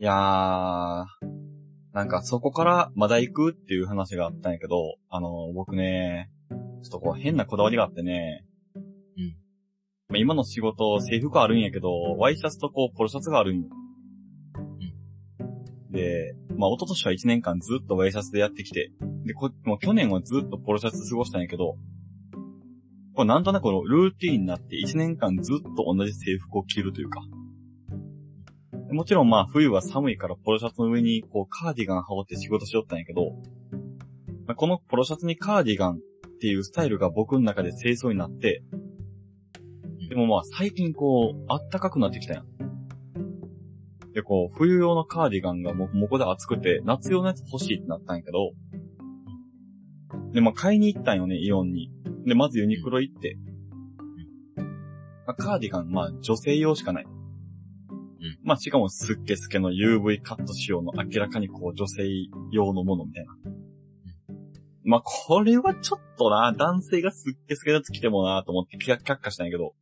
いやー、なんかそこからまだ行くっていう話があったんやけど、あの、僕ね、ちょっとこう変なこだわりがあってね、うん。まあ、今の仕事、制服あるんやけど、ワイシャツとこう、ポロシャツがあるんよ。で、まあ、一昨年は1年間ずっとワイシャツでやってきて、で、こもう去年はずっとポロシャツ過ごしたんやけど、これなんとなくこのルーティーンになって1年間ずっと同じ制服を着るというか。もちろんまあ冬は寒いからポロシャツの上にこうカーディガン羽織って仕事しよったんやけど、まあ、このポロシャツにカーディガンっていうスタイルが僕の中で清掃になって、でもまあ最近こう、あったかくなってきたやん。で、こう、冬用のカーディガンがもう、もこで暑くて、夏用のやつ欲しいってなったんやけど、で、まあ買いに行ったんよね、イオンに。で、まずユニクロ行って、まあ、カーディガン、まあ女性用しかない。まあしかもスッケスケの UV カット仕様の明らかにこう女性用のものみたいな。まあこれはちょっとな、男性がスッケスケのやつ着てもなと思って却却下したんやけど。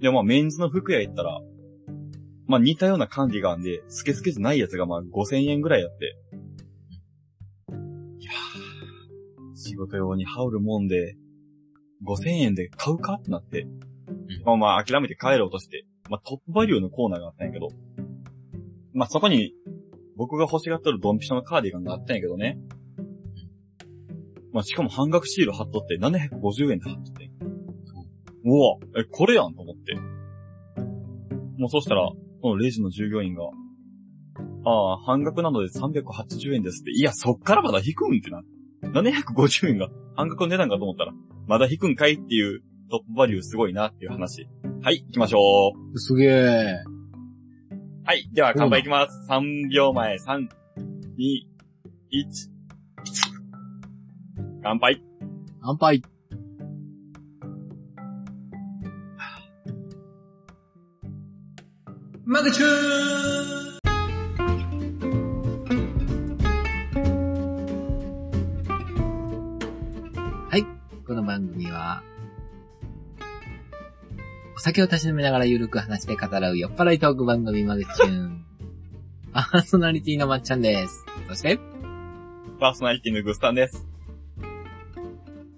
でもまあメンズの服屋行ったら、まあ似たようなカーディガンで、スケスケじゃないやつがまあ5000円ぐらいやって。いやー、仕事用に羽織るもんで、5000円で買うかってなって。まあまあ諦めて帰ろうとして、まあトップバリューのコーナーがあったんやけど、まあそこに僕が欲しがっとるドンピシャのカーディガンがあったんやけどね。まあしかも半額シール貼っとって750円で貼っとって。うわ、え、これやんと思って。もうそしたら、このレジの従業員が、ああ、半額なので380円ですって。いや、そっからまだ引くんってな。750円が半額の値段かと思ったら、まだ引くんかいっていうトップバリューすごいなっていう話。はい、行きましょう。すげえ。はい、では乾杯いきます。3秒前、3、2、1。乾杯。乾杯。マグチューこの番組は、お酒をたしなめながらゆるく話して語らう酔っ払いトーク番組マグチューン。パーソナリティのまっちゃんです。そして、パーソナリティのグスタンです。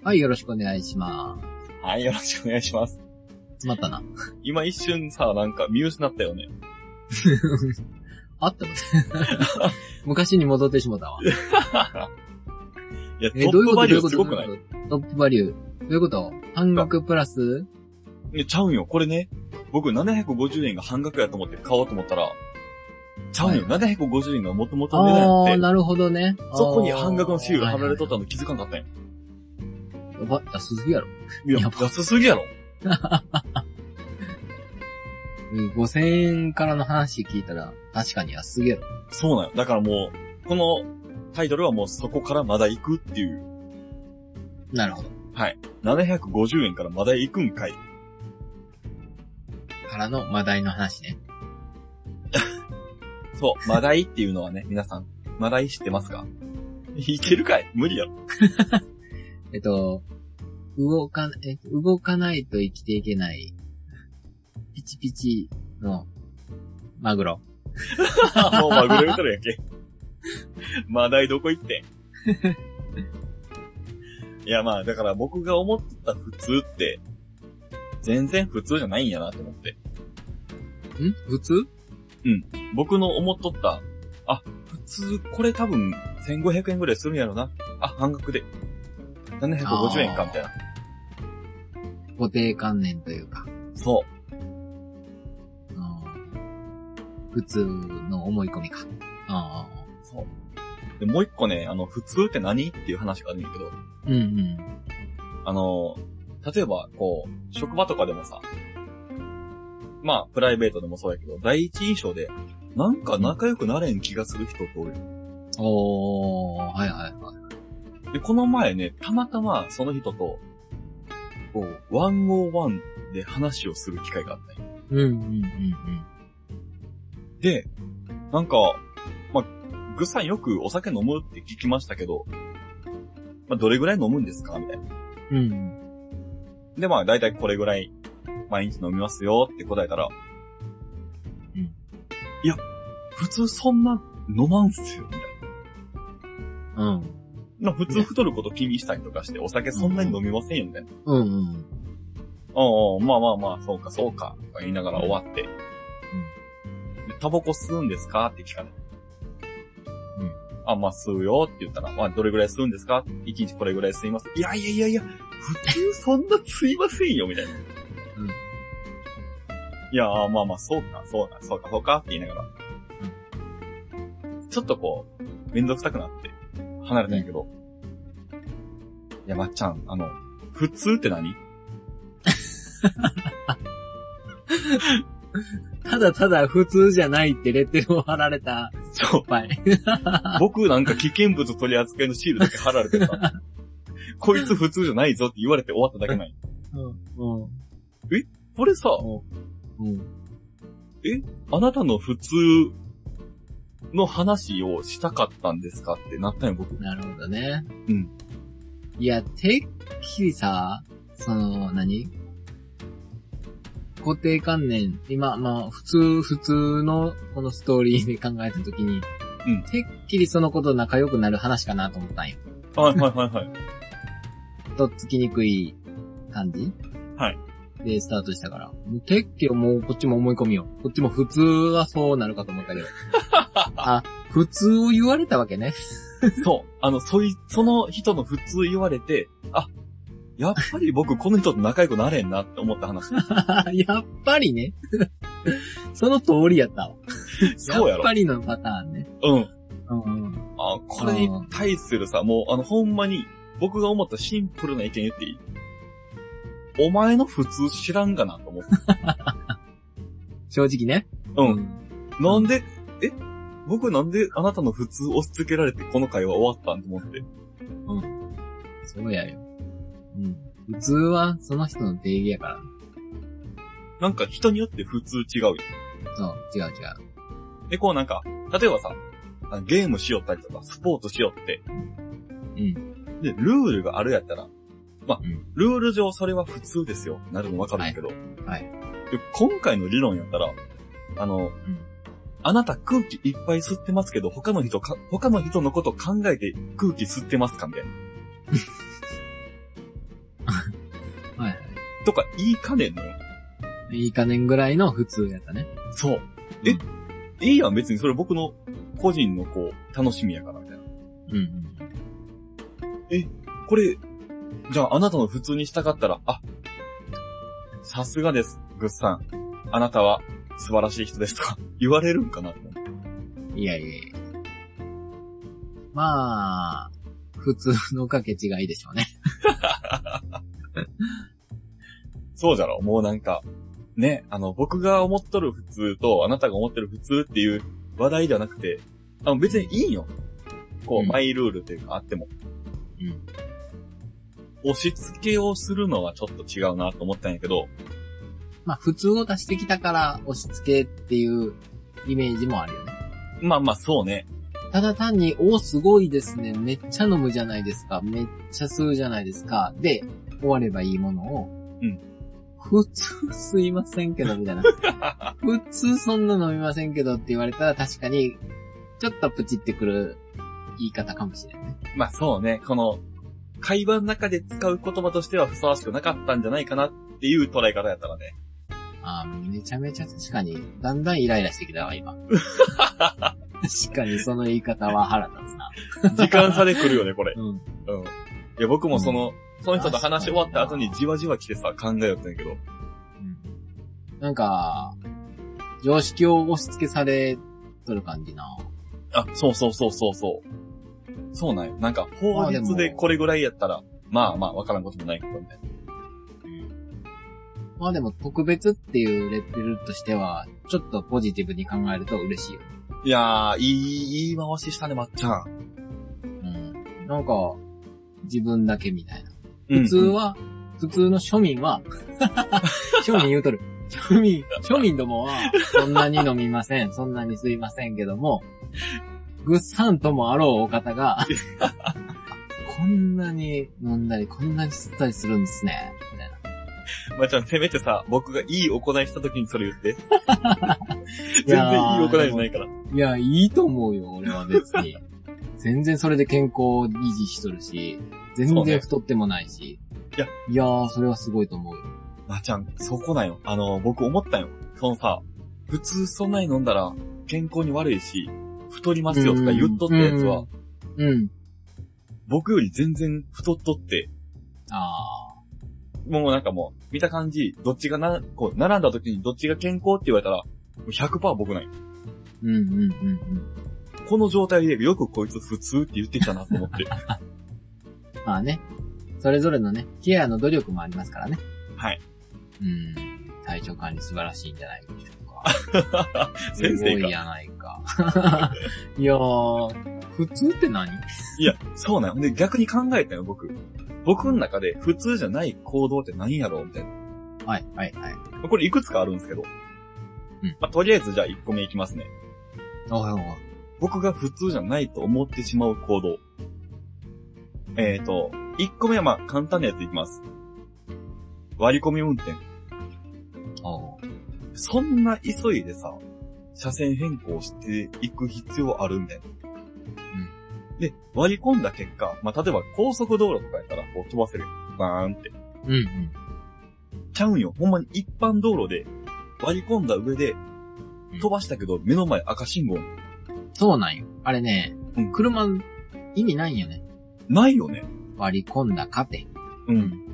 はい、よろしくお願いしまはい、よろしくお願いします。す。詰まったな。今一瞬さ、なんか見失ったよね。あったもん 昔に戻ってしもたわ。いや、トえ、どういうこと？ップバリューすごくない？どういうこと？トップバリュー。どういうこと？半額プラス？えちゃうんよ。これね、僕750円が半額やと思って買おうと思ったら、ちゃうんよ。750円が元々の値段あー、やって、なるほどね。そこに半額のシール貼られとっったの気づかんかったんや。た。やば、安すぎやろ。いや、やば安すぎやろ。5000円からの話聞いたら、確かに安すぎやろ。そうなんよ。だからもう、このタイトルはもうそこからまだ行くっていう。なるほど。はい。750円からまだ行くんかい。からの話題の話ね。そう、マダイっていうのはね、皆さん、マダイ知ってますか？いけるかい？無理やろ。えっと、動か、え、動かないと生きていけない、ピチピチの、マグロ。もうマグロ言うとるやんけ。マダイどこ行ってん？いやまあ、だから僕が思ってた普通って、全然普通じゃないんやなと思って。ん？普通？僕の思っとった、あ、普通、これ多分1500円ぐらいするんやろな。あ、半額で。750円か、みたいな。固定観念というか、そう。うん普通の思い込みか。ああそう。で、もう一個ね、あの、普通って何っていう話があるんやけど、うんうん。あの、例えば、こう、職場とかでもさ、まあ、プライベートでもそうやけど、第一印象で、なんか仲良くなれん気がする人っておる。おー、はいはいはい。で、この前ね、たまたまその人と、こう、101で話をする機会があったんようんうんうんで、なんか、まあ、ぐっさんよくお酒飲むって聞きましたけど、まあ、どれぐらい飲むんですか？みたいな。うん。うん。で、まあ、だいたいこれぐらい、毎日飲みますよって答えたら、うんいや、普通そんな飲まんすよ、みたいな。うん。な普通太ること気にしたりとかして、お酒そんなに飲みませんよ、みたいな。うんうん。おうおうまあまあまあ、そうかそうか、とか言いながら終わって。でタバコ吸うんですかって聞かれて。うんあ、まあ吸うよって言ったら、まあどれぐらい吸うんですか？一日これぐらい吸います。いやいやいやいや、普通そんな吸いませんよ、みたいな。うんいや、まあまあ、そうか、そうか、そうか、そうかって言いながら。ちょっとこう、めんどくさくなって、離れたんやけど。いや、まっちゃん、あの、普通って何？ただただ普通じゃないってレッテルを貼られたそう。僕なんか危険物取り扱いのシールだけ貼られてさ、こいつ普通じゃないぞって言われて終わっただけない。うん。うん。これさ、うん。あなたの普通の話をしたかったんですかってなったんよ、僕。なるほどね。うん。いや、てっきりさ、その、何？固定観念、今、まあ、普通、普通のこのストーリーで考えたときに、うんてっきりそのこと仲良くなる話かなと思ったんよ。はいはいはいはい。とっつきにくい感じ？はい。で、スタートしたから。もうてっきりもうこっちも思い込みよ。こっちも普通はそうなるかと思ったけど。あ、普通を言われたわけね。そう。あの、そい、その人の普通言われて、あ、やっぱり僕この人と仲良くなれんなって思った話。やっぱりね。その通りやったわ。そうやろやっぱ。りのパターンね。うん。うんうん。あ、これに対するさ、もう、あの、ほんまに、僕が思ったシンプルな意見言っていい？お前の普通知らんがなと思って。正直ね。うん。なんで、え？僕なんであなたの普通押し付けられてこの会話終わったんと思って。そうやよ。うん。普通はその人の定義やから。なんか人によって普通違うよ。そう、違う違う。で、こうなんか、例えばさ、ゲームしよったりとか、スポーツしよって、うん。で、ルールがあるやったら、まあ、うんルール上それは普通ですよ。なるのわかるんだけど、はい。で今回の理論やったら、あの、うん。あなた空気いっぱい吸ってますけど、他の人か、他の人のこと考えて空気吸ってますかみたいな。はいはい。とか言いかねんのよ。いいかねんぐらいの普通やったね。そう。え、いいやん、別にそれ僕の個人のこう、楽しみやから、みたいな。うんうん。これ、じゃああなたの普通にしたかったら、あ、さすがです、グッさん。あなたは素晴らしい人ですとか 言われるんかないやいやいや。まあ、普通のかけ違いでしょうね。そうじゃろもうなんか、ね、あの、僕が思っとる普通と、あなたが思ってる普通っていう話題ではなくて、あの別にいいんよ。こう、うんマイルールっていうかあっても。うん。押し付けをするのはちょっと違うなと思ったんやけど、まあ、普通を出してきたから押し付けっていうイメージもあるよね。まあまあそうね。ただ単に、おすごいですね。めっちゃ飲むじゃないですか。めっちゃ吸うじゃないですか。で、終わればいいものを、うん。普通吸いませんけど、みたいな。普通そんな飲みませんけどって言われたら確かに、ちょっとプチってくる言い方かもしれないね。まあそうね、この、会話の中で使う言葉としてはふさわしくなかったんじゃないかなっていう捉え方やったらね。あーめちゃめちゃ確かに、だんだんイライラしてきたわ、今。確かにその言い方は腹立つな。時間差で来るよね、これ。うん。うん。いや、僕もその、その人と話し終わった後にじわじわ来てさ、考えよったんやけど。うんなんか、常識を押し付けされとる感じな。あ、そうそうそうそうそう。そうなんよ。なんか、法律でこれぐらいやったら、まあまあ、わからんこともないけど、みたいな。まあでも特別っていうレッテルとしては、ちょっとポジティブに考えると嬉しいよ。いやー、いい、いい回ししたね、まっちゃん。うん。なんか、自分だけみたいな。うん普通は、普通の庶民は、庶民言うとる。庶民、庶民どもは、そんなに飲みません。そんなに吸いませんけども、ぐっさんともあろうお方が、こんなに飲んだり、こんなに吸ったりするんですね。みたいな。まっちゃん、せめてさ、僕がいい行いした時にそれ言って。全然いい行いじゃないから。いや、いいと思うよ、俺は別に。全然それで健康を維持しとるし、全然太ってもないし。いや、いやー、それはすごいと思うよ。まーちゃん、そこなんよ。あの、僕思ったよ。そのさ、普通そんなに飲んだら健康に悪いし、太りますよとか言っとったやつは、うん。うん。僕より全然太っとって、あもうなんかもう、見た感じ、どっちがな、こう、並んだ時にどっちが健康って言われたら、もう100%僕ない。ー。うんうんうんうん。この状態でよくこいつ普通って言ってきたなと思って。まあね。それぞれのね、ケアの努力もありますからね。はい。うん。体調管理素晴らしいんじゃないでしょうか。先生か。すごいやないか。いやー、普通って何？いや、そうなんよ。で、逆に考えたよ、僕。僕の中で普通じゃない行動って何やろうみたいな。はい、はい、はい。これいくつかあるんですけど。うんまあ、とりあえずじゃあ1個目いきますね。おいおい僕が普通じゃないと思ってしまう行動。えーと、1個目はまあ簡単なやついきます。割り込み運転。おうそんな急いでさ、車線変更していく必要あるみたいな。で、割り込んだ結果、まあ、例えば高速道路とかやったらこう飛ばせる。バーンって。うんうん。ちゃうんよ。ほんまに一般道路で割り込んだ上で飛ばしたけど目の前赤信号そうなんよ。あれね、うん車、意味ないんよね。ないよね。割り込んだかて。うん。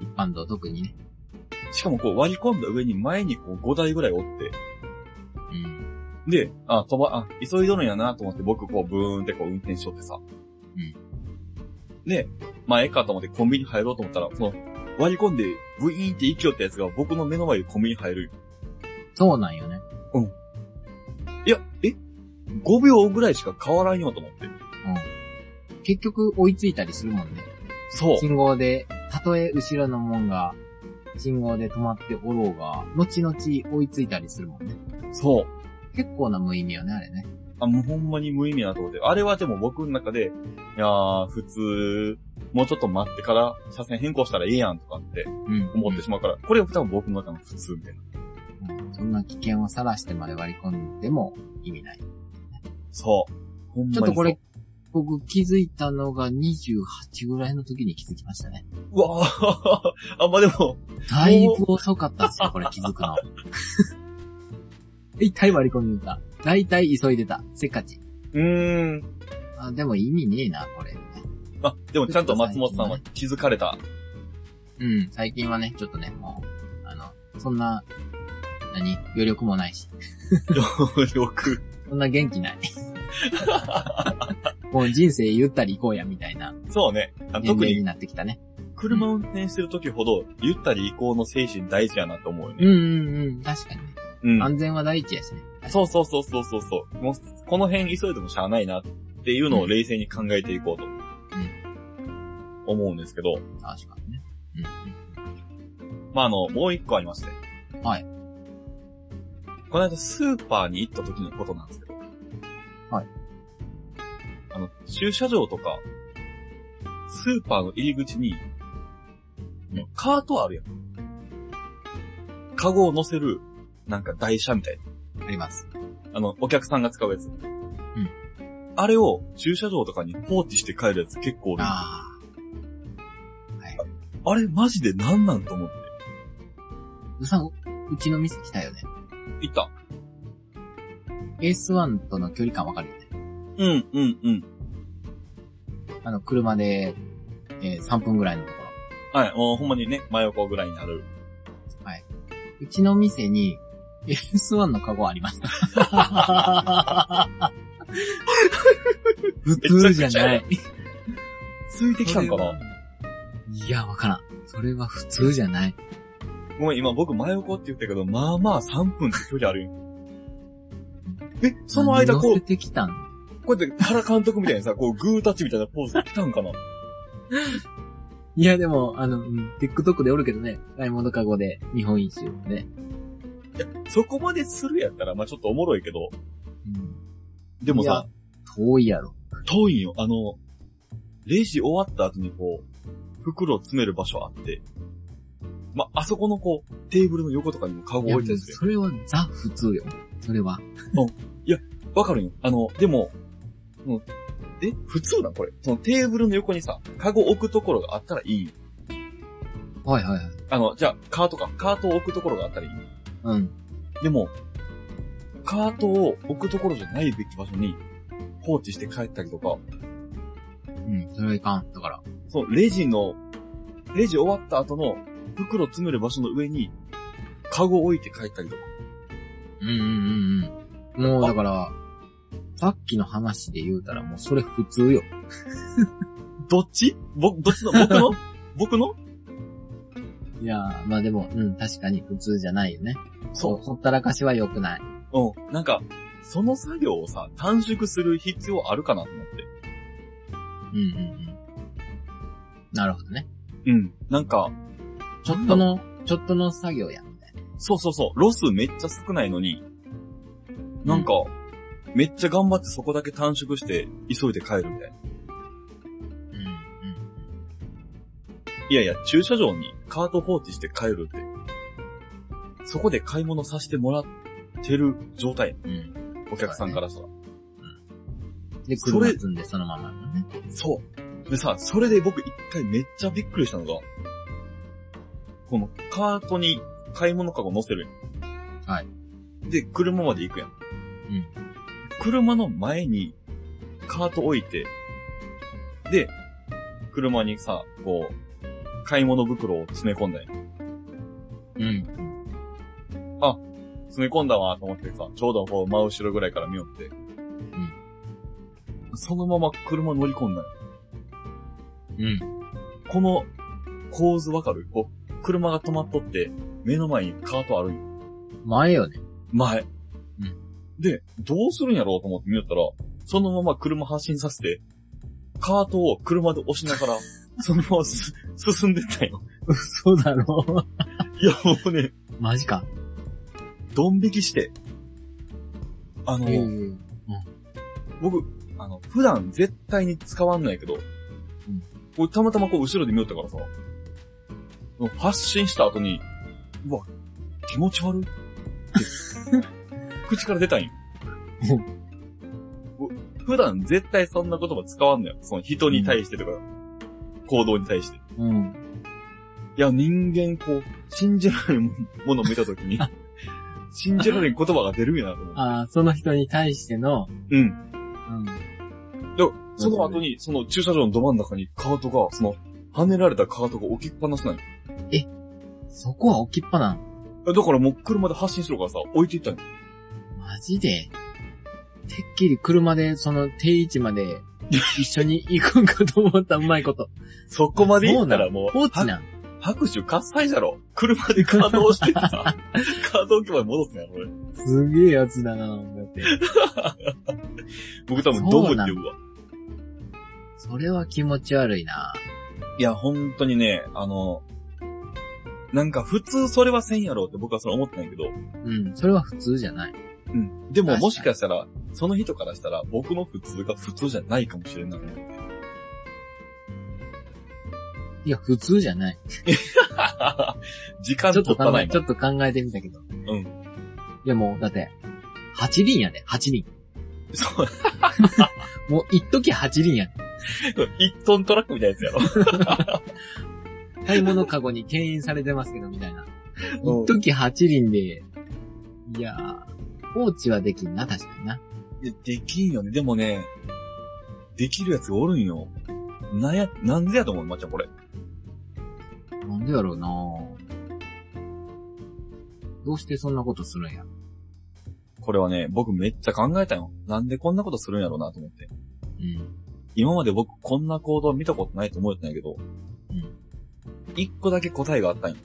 一般道特にね。しかもこう割り込んだ上に前にこう5台ぐらいおって、うん。で、あ、飛ば、あ、急いどるんやなと思って僕こうブーンってこう運転しとってさ。うん。で、まあええかと思ってコンビニ入ろうと思ったら、その割り込んでブイーンって勢いったやつが僕の目の前でコンビニ入るよ。そうなんよね。いや、え ?5 秒ぐらいしか変わらんよと思って。うん。結局追いついたりするもんね。そう。信号で、たとえ後ろのもんが、信号で止まっておろうが、後々追いついたりするもんね。そう。結構な無意味よね、あれね。あ、もうほんまに無意味なところで。あれはでも僕の中で、いやー、普通、もうちょっと待ってから車線変更したらええやんとかってうん。思ってしまうから、これは多分僕の中の普通みたいな。うんそんな危険をさらしてまで割り込んでも意味ない。そう。ほんまにそうちょっとこれ、僕気づいたのが28ぐらいの時に気づきましたね。うわー あ、まあでも、だいぶ遅かったっすよ、これ気づくの。一回割り込みに行った。だいたい急いでた。せっかち。うーん。あ、でも意味ねえな、これ。あ、でもちゃんと松本さんは気づかれた。うん、最近はね、ちょっとね、もう、あの、そんな、何余力もないし。よく。そんな元気ない。もう人生ゆったり行こうや、みたいなそうね。特に齢になってきたね。車運転してる時ほど、ゆったり移行の精神大事やなと思うよね。うんうんうん、確かにね。うん。安全は第一やしね。そうそうそうそうそうそう。もう、この辺急いでもしゃあないなっていうのを冷静に考えていこうと。思うんですけど、確かにね。まあ、あの、もう一個ありまして。はい。この間スーパーに行った時のことなんですけど。はい。あの、駐車場とか、スーパーの入り口に、カートあるやん。カゴを乗せる、なんか台車みたいな。うん。あります。あの、お客さんが使うやつ。あれを駐車場とかに放置して帰るやつ結構おる。あああ。れマジで何なんと思って。うさん、うちの店来たよね。行った。エース1との距離感わかるよね。うん、うん、うん。あの、車で、えー3分ぐらいのとこはい、もうほんまにね、真横ぐらいにある。ろ。うちの店に、エース1のカゴありました。普通じゃない。ついてきたんかな？いや、わからん。それは普通じゃない。ごめん、今僕真横って言ったけど、まあまあ3分って距離あるよ。え、その間こう乗せ、てきたん？こうやって原監督みたいにさ、こうグータッチみたいなポーズで来たんかな？いや、でも、あの、うん、TikTok でおるけどね。買い物カゴで日本一周ね。そこまでするやったら、まあちょっとおもろいけど、うん。でもさ、遠いやろ。遠いんよ。あの、レジ終わった後にこう、袋を詰める場所あって、まあ、あそこのこう、テーブルの横とかにもカゴいや、置いてるんですよ。それはザ普通よ。それは。わかるよ。あの、でも、もうえ普通なんこれ。そのテーブルの横にさ、カゴ置くところがあったらいい。はいはいはい。あの、じゃあ、カートか。カートを置くところがあったらいい。うん。でも、カートを置くところじゃないべき場所に放置して帰ったりとか、うん。それはいかん。だから。そのレジの、レジ終わった後の袋詰める場所の上に、カゴ置いて帰ったりとか。うんうんうんうん。もうだから、さっきの話で言うたらもうそれ普通よ。どっち？ぼ、どっちの？僕の？僕の？いやー、まあでも、うん、確かに普通じゃないよね。そう。ほったらかしは良くない。うん。なんか、その作業をさ、短縮する必要あるかなと思って。うんうんうん。なるほどね。うん。なんか、ちょっとの、ちょっとの作業や、みたいな。そうそうそう、ロスめっちゃ少ないのに、なんか、めっちゃ頑張ってそこだけ短縮して、急いで帰るみたいな。うんいやいや、駐車場にカート放置して帰るって、そこで買い物させてもらってる状態。うん。うん。お客さんからしたら。で、それ車積んでそのままのね。そう。でさ、それで僕一回めっちゃびっくりしたのが、このカートに買い物かご乗せるやん。はい。で、車まで行くやん。うん。車の前にカート置いて、で、車にさ、こう、買い物袋を詰め込んだんや。うん。詰め込んだわと思ってさ、ちょうどこう真後ろぐらいから見よって。そのまま車乗り込んだんや。うん。この構図わかる？こう、車が止まっとって、目の前にカートあるんよ前よね。前。で、どうするんやろうと思って見よったら、そのまま車発進させて、カートを車で押しながら、そのまます進んでったんよ。嘘だろいや、もうね、マジか。ドン引きして。あの、ええ僕、あの、普段絶対に使わんないけど、これたまたまこう後ろで見よったからさ、発進した後に、うわ、気持ち悪いって、口から出たんよ。普段絶対そんな言葉使わんのよ。その人に対してとか、行動に対して。うん。いや、人間こう、信じられんものを見たときに、信じられん言葉が出るんやなと思って。ああ、その人に対しての、うん。うん。で、その後に、その駐車場のど真ん中にカートが、その、跳ねられたカートが置きっぱなしなのよ。そこは置きっぱなん？だからもう車で発進するからさ、置いていったのよ。マジで？てっきり車でその定位置まで一緒に行くんかと思ったうまいこと。そこまで行ったらもう、は放置なん。拍手喝采じゃろ。車でカート押しててさ、カート置き場に戻すんやろ、俺。すげえやつだなだって。僕多分ドブって呼ぶわ。それは気持ち悪いな。いや、本当にね、あの、なんか普通それはせんやろって僕はそれ思ったんやけど、うん。それは普通じゃない。うん。でももしかしたら、その人からしたら僕の普通が普通じゃないかもしれんない。いや、普通じゃない。時間ちょっと考え、取ったないちょっと考えてみたけど。うん。いやもう、だって、8輪やで、8輪。そう、もう、一時8輪やで。一トントラックみたいなやつやろ。買い物カゴに牽引されてますけど、みたいな。うん一時8輪で、いやー、放置はできんな、確かにな。いやできんよね。でもね、できるやつがおるんよ。なんや、なんでやと思う？まっちゃんこれ。なんでやろうなどうしてそんなことするんや？これはね、僕めっちゃ考えたよ。なんでこんなことするんやろうなと思って。うん。今まで僕こんな行動見たことないと思ってたんやけど、うん。一個だけ答えがあったんよ。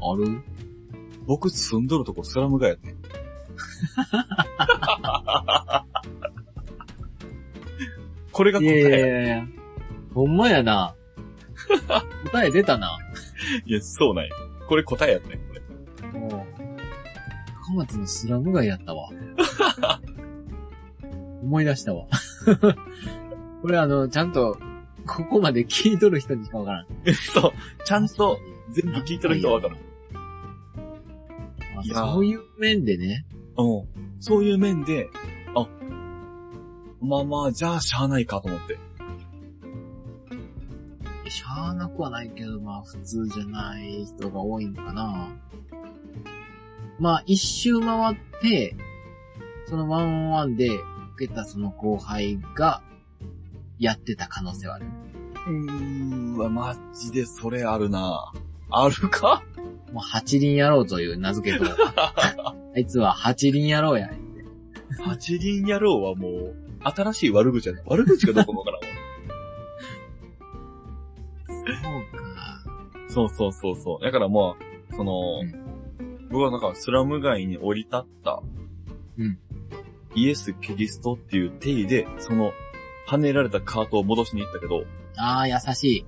ある？僕住んどるとこスラム街やってん。これがいやい答えや。やいやいや。ほんまやな。答え出たな。いや、そうなんや。これ答えやったんや、これ。もう、高松のスラム街やったわ。思い出したわ。これあの、ちゃんと、ここまで聞いとる人にしかわからん。そう、ちゃんと、全部聞いてる人はわかる。あいやーそういう面でね。うん。そういう面で、あ、まあまあ、じゃあしゃあないかと思って。しゃあなくはないけど、まあ普通じゃない人が多いんかな。まあ一周回って、そのワンオンワンで受けたその後輩がやってた可能性はある。うーわ、マジでそれあるなあるか？もう八輪野郎という名付けと、あいつは八輪野郎や。八輪野郎はもう、新しい悪口やな。悪口かどうかもわからんわ。そうか。そうそうそうそう。だからまあ、その、うん僕はなんかスラム街に降り立った、うんイエス・キリストっていう定義で、その、跳ねられたカートを戻しに行ったけど、ああ、優し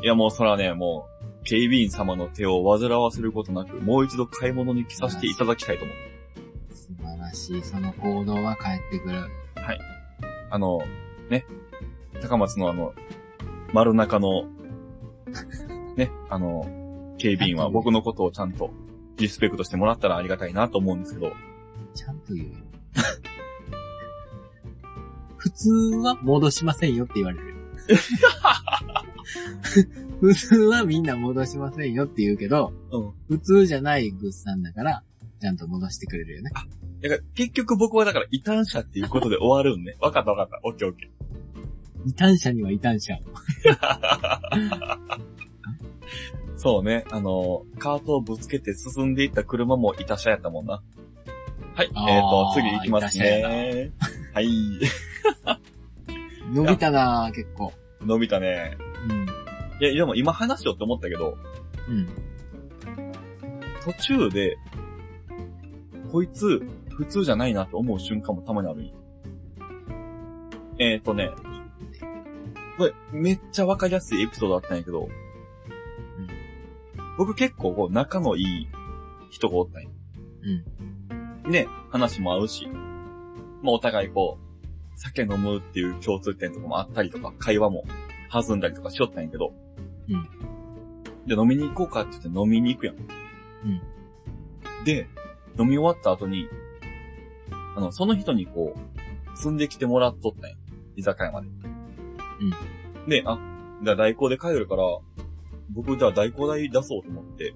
い。いやもうそれはね、もう、警備員様の手を煩わせることなく、もう一度買い物に来させていただきたいと思う。素晴らしい。その行動は返ってくる。あの、ね、高松のあの、丸中の、ね、あの、警備員は僕のことをちゃんとリスペクトしてもらったらありがたいなと思うんですけど、ちゃんと言うよ。普通は戻しませんよって言われる。普通はみんな戻しませんよって言うけど、うん。普通じゃないグッさんだから、ちゃんと戻してくれるよね。だから結局僕はだから異端者っていうことで終わるんね。わかったわかった。オッケーオッケ異端者には異端者。ー。そうね。あの、カートをぶつけて進んでいった車も異端者やったもんな。はい。あーえっ、と、次行きますね。はい。伸びたなぁ、結構。伸びたね。うん。いや、でも今話しようって思ったけど、うん。途中で、こいつ、普通じゃないなと思う瞬間もたまにあるんよえっ、ー、とね、これ、めっちゃわかりやすいエピソードだったんやけど、僕結構こう仲のいい人がおったんよ。うん。ね、話も合うし、まあお互いこう、酒飲むっていう共通点とかもあったりとか、会話も弾んだりとかしよったんやけど、うん。で、飲みに行こうかって言って飲みに行くやん。うん。で、飲み終わった後に、あの、その人にこう、積んできてもらっとったんや。居酒屋まで。うん。で、あ、じゃあ代行で帰るから、僕じゃあ代行代出そうと思って、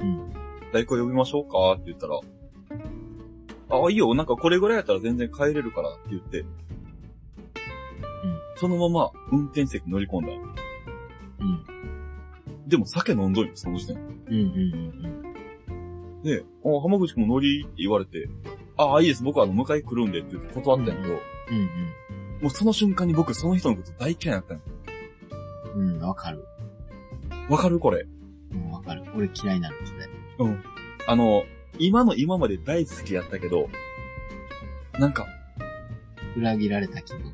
うん。代行呼びましょうかって言ったら、あ、いいよ、なんかこれぐらいやったら全然帰れるからって言って、そのまま運転席乗り込んだよ。うん。でも酒飲んどいよ、その時点。うん。うん。で、あ、浜口くんも乗りって言われて、あ、いいです、僕はあの、迎え来るんでって言って断ったんやけど、うん。うん。もうその瞬間に僕その人のこと大嫌いだったんようん。うん。わかる。わかるこれ。うん、わかる。俺嫌いなんですね。うん。あの、今の今まで大好きやったけど、なんか、裏切られた気分。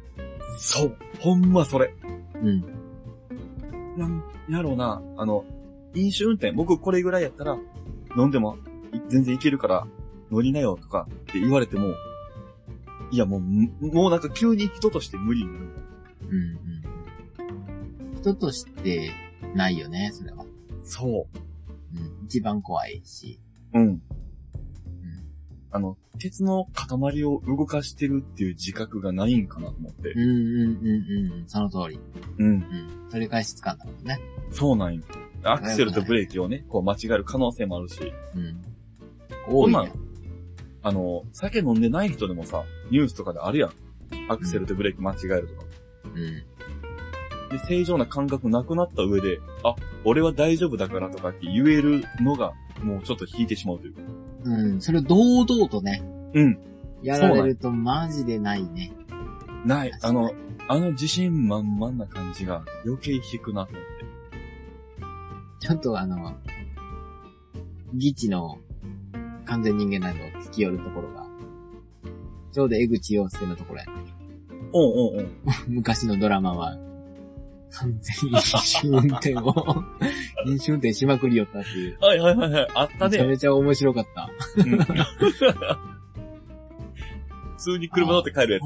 そう、ほんまそれ。うん。なんやろうな、あの、飲酒運転、僕これぐらいやったら、飲んでもい全然いけるから、乗りなよとかって言われても、いやもう、もうなんか急に人として無理になる。うん。うん。人としてないよね、それは。そうん。一番怖いし。う。うん。うん。あの、鉄の塊を動かしてるっていう自覚がないんかなと思ってうん。うんうんうん。その通り。うん。うん。取り返しつかんだもんね。そうなんよ。アクセルとブレーキをね、こう間違える可能性もあるし、うん。多いね。あの、酒飲んでない人でもさ、ニュースとかであるやん。アクセルとブレーキ間違えるとか。うん。で、正常な感覚なくなった上で、あ、俺は大丈夫だからとかって言えるのが、もうちょっと引いてしまうというか。うん。それを堂々とね、うん。やられるとマジでないね。ない。あの、あの自信満々な感じが余計引くなと思って。ちょっとあの、ギチの完全人間などを突き寄るところが、ちょうど江口洋介のところやね。おうんうんうん。昔のドラマは、完全に飲酒運転を、飲酒運転しまくりよったっていう。はいはいはいはい。あっためちゃね。めちゃ面白かった。うん 普通に車乗って帰るや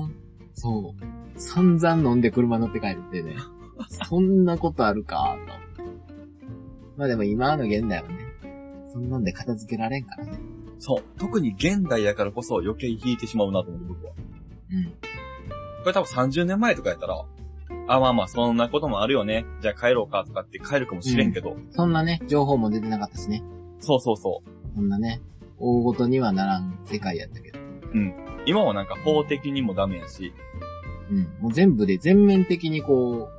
つ。そう。散々飲んで車乗って帰るってね。そんなことあるか、まあでも今の現代はね、そんなんで片付けられんからね。そう。特に現代やからこそ余計引いてしまうなと思う、僕は。うん。これ多分30年前とかやったら、あ、まあまあ、そんなこともあるよね。じゃあ帰ろうかとかって帰るかもしれんけど。そんなね、情報も出てなかったしね。そうそうそう。そんなね、大ごとにはならん世界やったけど。今はなんか法的にもダメやし、うん。もう全部で全面的にこう、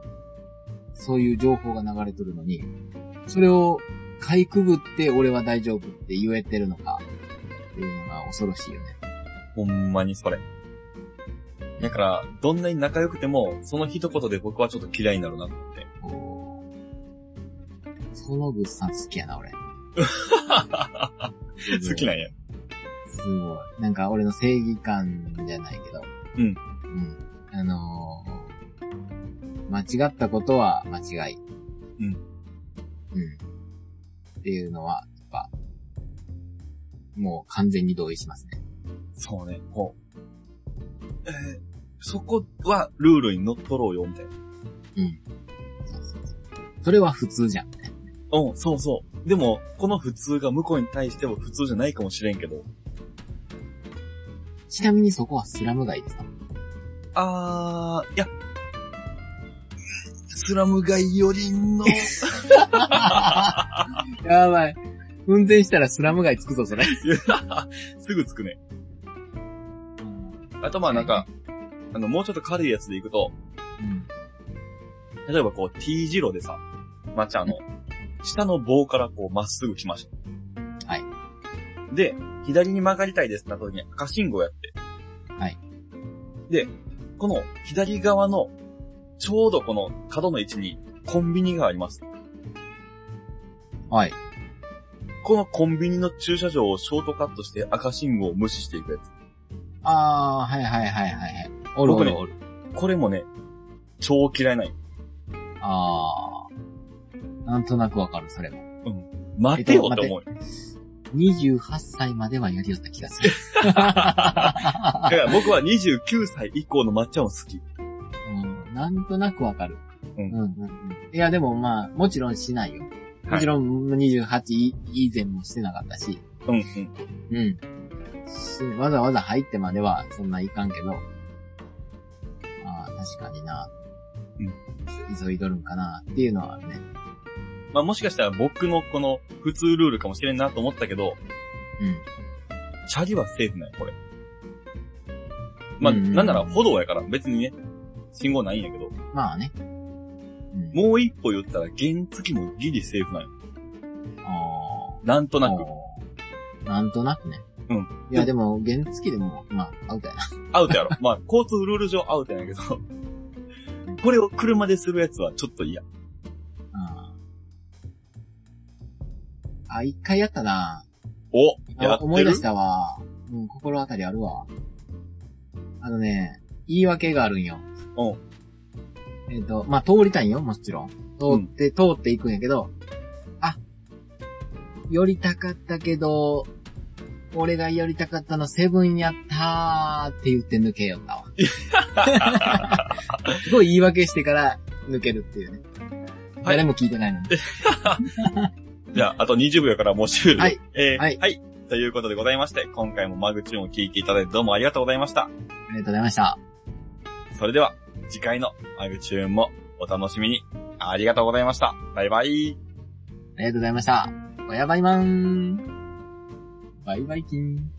そういう情報が流れとるのに、それをかいくぐって俺は大丈夫って言えてるのか、っていうのが恐ろしいよね。ほんまにそれ。だから、どんなに仲良くても、その一言で僕はちょっと嫌いになるなって。こうそのぐっさん好きやな、俺。好きなんや。すごい。なんか俺の正義感じゃないけど。うん。うん。あのー、間違ったことは間違い。うん。うん。っていうのは、やっぱ、もう完全に同意しますね。そうね、こう。えーそこはルールに乗っ取ろうよ、みたいな。うん。そうそうそう。それは普通じゃんね。うん、そうそう。でも、この普通が向こうに対しては普通じゃないかもしれんけど。ちなみにそこはスラム街ですか？あー、いや、スラム街よりの、やばい。運転したらスラム街着くぞ、それ。すぐ着くね。あとまあなんか、あの、もうちょっと軽いやつでいくと、うん。例えばこう T 字路でさ、まっちゃの、下の棒からこうまっすぐ来ました。はい。で、左に曲がりたいですってなった時に赤信号やって。はい。で、この左側の、ちょうどこの角の位置にコンビニがあります。はい。このコンビニの駐車場をショートカットして赤信号を無視していくやつ。あー、はいはいはいはいはい。おるおるおる。これもね、超嫌いない。あー。なんとなくわかる、それも。待てよって思うよ。28歳まではやりよった気がする。だから僕は29歳以降の抹茶を好き。うん、なんとなくわかる。うんうんうんうん。いや、でもまあ、もちろんしないよ。はいもちろん28以前もしてなかったし、うんうん。うん。しわざわざ入ってまではそんないかんけど、確かにな。うん。急いどるんかなっていうのはあるね。まあもしかしたら僕のこの普通ルールかもしれんなと思ったけど、うん。チャリはセーフなんや、これ。まあ、うんうんなんなら歩道やから別にね、信号ないんやけど、まあね。うん。もう一歩言ったら原付もギリセーフなんよ。あなんとなく。あ。なんとなくね。うん。いや、でも、原付でも、まあ、アウトやな。アウトやろ。まあ、交通ルール上アウトやねんけど、これを車でするやつはちょっと嫌。ああ、一回やったな。おあやってる？思い出したわ。うん、心当たりあるわ。あのね、言い訳があるんよ。うん。えっ、と、まあ、通りたいんよ、もちろん。通って、通っていくんやけど、あ、寄りたかったけど、俺が寄りたかったのセブンやったーって言って抜けよったわ。すごい言い訳してから抜けるっていうね。はい誰も聞いてないのに。じゃあ、あと20秒やからもう終了。はい。えー、ははいい。ということでございまして、今回もマグチューンを聞いていただいてどうもありがとうございました。ありがとうございました。それでは、次回のマグチューンもお楽しみに。ありがとうございました。バイバイ。ありがとうございました。おやばいまーん。バイバイキン。